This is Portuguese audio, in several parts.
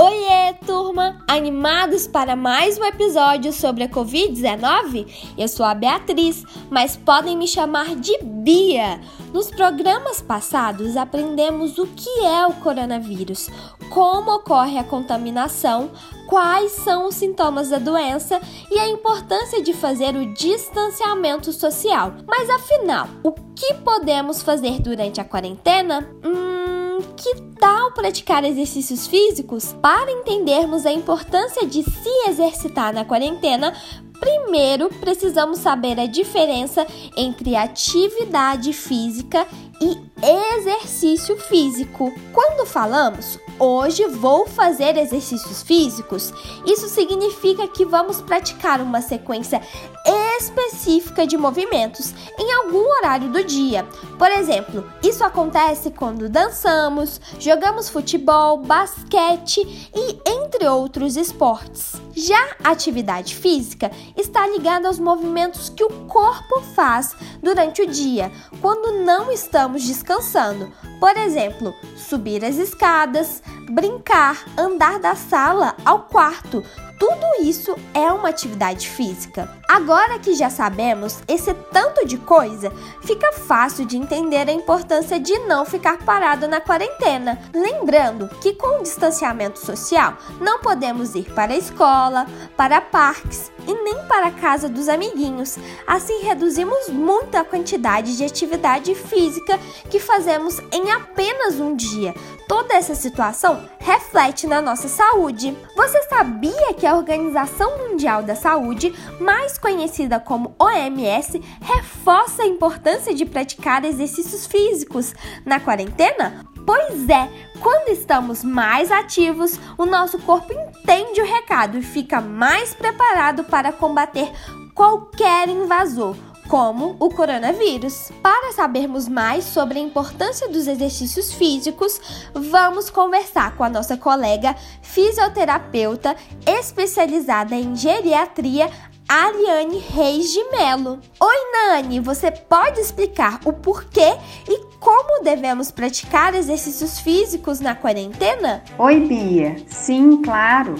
Oiê, turma! Animados para mais um episódio sobre a Covid-19? Eu sou a Beatriz, mas podem me chamar de Bia. Nos programas passados aprendemos o que é o coronavírus, como ocorre a contaminação, quais são os sintomas da doença e a importância de fazer o distanciamento social. Mas afinal, o que podemos fazer durante a quarentena? Hum, que tal praticar exercícios físicos? Para entendermos a importância de se exercitar na quarentena, primeiro precisamos saber a diferença entre atividade física e exercício físico. Quando falamos hoje vou fazer exercícios físicos, isso significa que vamos praticar uma sequência específica de movimentos em algum horário do dia. Por exemplo, isso acontece quando dançamos, jogamos futebol, basquete e entre outros esportes. Já a atividade física está ligada aos movimentos que o corpo faz durante o dia, quando não estamos descansando. Por exemplo, subir as escadas, brincar, andar da sala ao quarto, tudo isso é uma atividade física. Agora que já sabemos esse tanto de coisa, fica fácil de entender a importância de não ficar parado na quarentena. Lembrando que com o distanciamento social não podemos ir para a escola, para parques e nem para a casa dos amiguinhos. Assim reduzimos muito a quantidade de atividade física que fazemos em apenas um dia. Toda essa situação reflete na nossa saúde. Você sabia que a Organização Mundial da Saúde, mais conhecida como OMS, reforça a importância de praticar exercícios físicos na quarentena? Pois é, quando estamos mais ativos, o nosso corpo entende o recado e fica mais preparado para combater qualquer invasor como o coronavírus. Para sabermos mais sobre a importância dos exercícios físicos, vamos conversar com a nossa colega fisioterapeuta especializada em geriatria, Ariane Reis de Melo. Oi, Nani, você pode explicar o porquê e como devemos praticar exercícios físicos na quarentena? Oi, Bia. Sim, claro.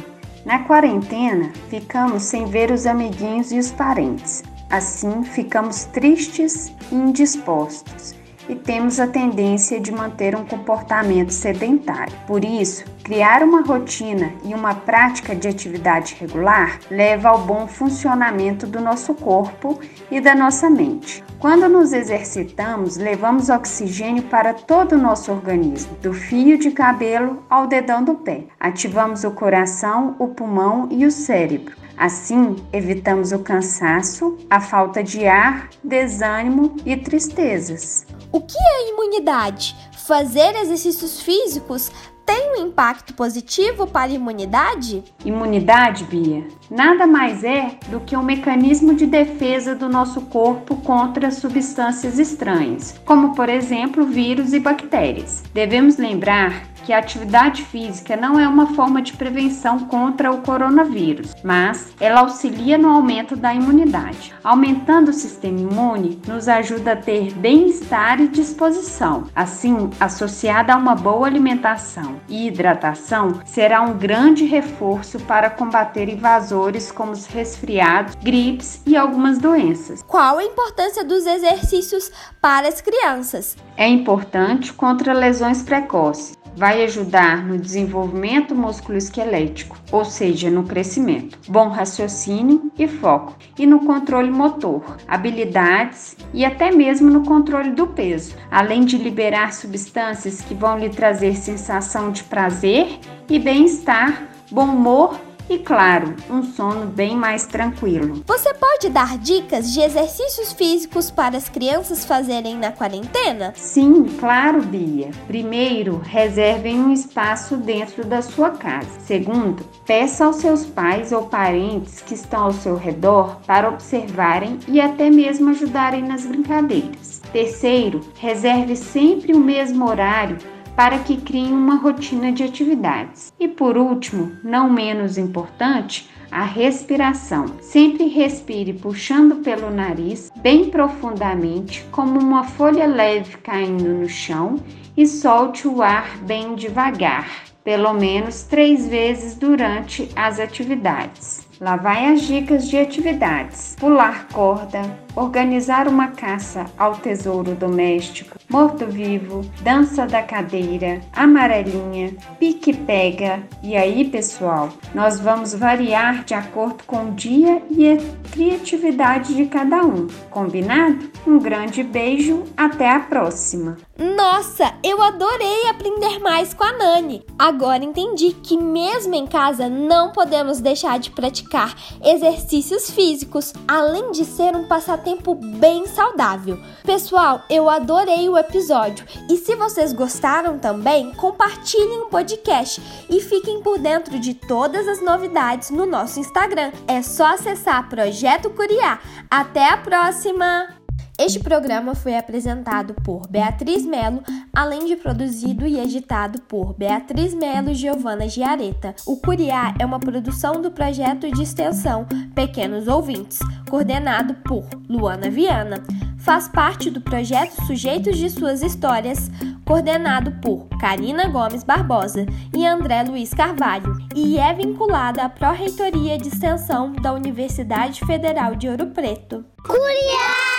Na quarentena, ficamos sem ver os amiguinhos e os parentes. Assim, ficamos tristes e indispostos e temos a tendência de manter um comportamento sedentário. Por isso, criar uma rotina e uma prática de atividade regular leva ao bom funcionamento do nosso corpo e da nossa mente. Quando nos exercitamos, levamos oxigênio para todo o nosso organismo, do fio de cabelo ao dedão do pé. Ativamos o coração, o pulmão e o cérebro. Assim, evitamos o cansaço, a falta de ar, desânimo e tristezas. O que é imunidade? Fazer exercícios físicos tem um impacto positivo para a imunidade? Imunidade, Bia, nada mais é do que um mecanismo de defesa do nosso corpo contra substâncias estranhas, como por exemplo vírus e bactérias. Devemos lembrar que a atividade física não é uma forma de prevenção contra o coronavírus, mas ela auxilia no aumento da imunidade. Aumentando o sistema imune nos ajuda a ter bem-estar e disposição. Assim, associada a uma boa alimentação e hidratação, será um grande reforço para combater invasores como os resfriados, gripes e algumas doenças. Qual a importância dos exercícios para as crianças? É importante contra lesões precoces vai ajudar no desenvolvimento musculoesquelético, ou seja, no crescimento, bom raciocínio e foco, e no controle motor, habilidades e até mesmo no controle do peso, além de liberar substâncias que vão lhe trazer sensação de prazer e bem-estar, bom humor e, claro, um sono bem mais tranquilo. Você pode dar dicas de exercícios físicos para as crianças fazerem na quarentena? Sim, claro, Bia. Primeiro, reservem um espaço dentro da sua casa. Segundo, peça aos seus pais ou parentes que estão ao seu redor para observarem e até mesmo ajudarem nas brincadeiras. Terceiro, reserve sempre o mesmo horário para que criem uma rotina de atividades. E por último, não menos importante, a respiração. Sempre respire puxando pelo nariz bem profundamente, como uma folha leve caindo no chão, e solte o ar bem devagar, pelo menos três vezes durante as atividades. Lá vai as dicas de atividades: pular corda, organizar uma caça ao tesouro doméstico, morto-vivo, dança da cadeira, amarelinha, pique-pega. E aí, pessoal, nós vamos variar de acordo com o dia e a criatividade de cada um. Combinado? Um grande beijo, até a próxima! Nossa, eu adorei aprender mais com a Nani. Agora entendi que mesmo em casa não podemos deixar de praticar exercícios físicos, além de ser um passatempo bem saudável. Pessoal, eu adorei o episódio e se vocês gostaram também, compartilhem o podcast e fiquem por dentro de todas as novidades no nosso Instagram. É só acessar Projeto Curiá. Até a próxima! Este programa foi apresentado por Beatriz Melo, além de produzido e editado por Beatriz Melo e Giovana Giareta. O Curiá é uma produção do projeto de extensão Pequenos Ouvintes, coordenado por Luana Viana. Faz parte do projeto Sujeitos de Suas Histórias, coordenado por Karina Gomes Barbosa e André Luiz Carvalho, e é vinculada à Pró-Reitoria de Extensão da Universidade Federal de Ouro Preto. Curiá!